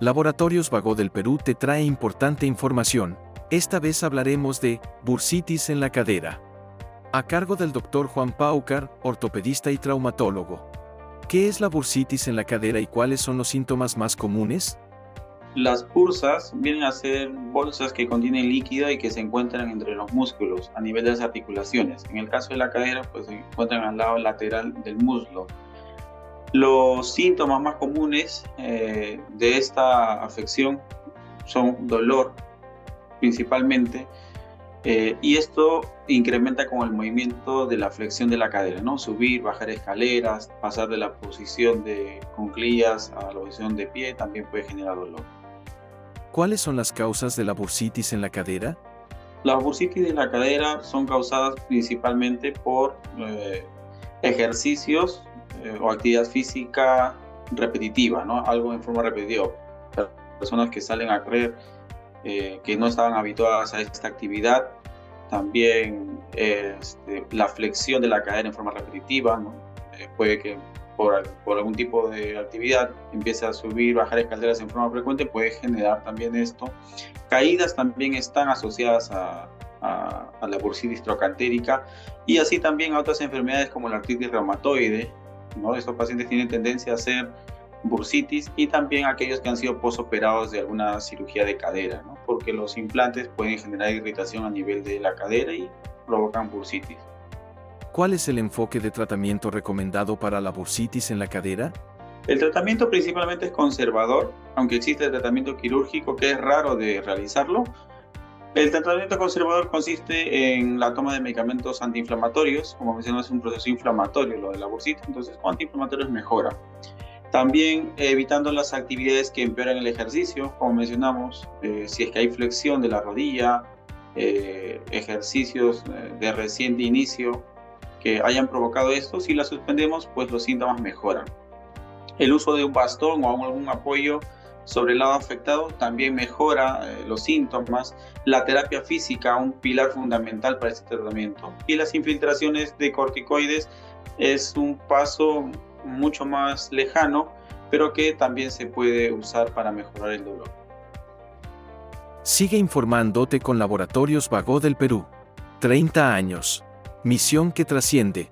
Laboratorios Vago del Perú te trae importante información. Esta vez hablaremos de bursitis en la cadera. A cargo del doctor Juan Paucar, ortopedista y traumatólogo. ¿Qué es la bursitis en la cadera y cuáles son los síntomas más comunes? Las bursas vienen a ser bolsas que contienen líquido y que se encuentran entre los músculos a nivel de las articulaciones. En el caso de la cadera, pues se encuentran al lado lateral del muslo. Los síntomas más comunes eh, de esta afección son dolor principalmente eh, y esto incrementa con el movimiento de la flexión de la cadera, ¿no? Subir, bajar escaleras, pasar de la posición de cunclillas a la posición de pie también puede generar dolor. ¿Cuáles son las causas de la bursitis en la cadera? Las bursitis de la cadera son causadas principalmente por eh, ejercicios eh, o actividad física repetitiva, ¿no? Algo en forma repetitiva. Personas que salen a correr, eh, que no estaban habituadas a esta actividad. También este, la flexión de la cadera en forma repetitiva, ¿no? Eh, puede que por, algún tipo de actividad empiece a subir, bajar escaleras en forma frecuente, puede generar también esto. Caídas también están asociadas a, a, a la bursitis trocantérica y así también a otras enfermedades como la artritis reumatoide, estos pacientes tienen tendencia a hacer bursitis y también aquellos que han sido posoperados de alguna cirugía de cadera, porque los implantes pueden generar irritación a nivel de la cadera y provocan bursitis. ¿Cuál es el enfoque de tratamiento recomendado para la bursitis en la cadera? El tratamiento principalmente es conservador, aunque existe el tratamiento quirúrgico que es raro de realizarlo, el tratamiento conservador consiste en la toma de medicamentos antiinflamatorios, como mencionamos es un proceso inflamatorio lo de la bursitis, entonces con antiinflamatorios mejora. También evitando las actividades que empeoran el ejercicio, como mencionamos, eh, si es que hay flexión de la rodilla, eh, ejercicios eh, de reciente inicio que hayan provocado esto, si las suspendemos, pues los síntomas mejoran. El uso de un bastón o algún apoyo sobre el lado afectado también mejora eh, los síntomas. La terapia física, un pilar fundamental para este tratamiento. Y las infiltraciones de corticoides es un paso mucho más lejano, pero que también se puede usar para mejorar el dolor. Sigue informándote con Laboratorios Vago del Perú. 30 años. Misión que trasciende.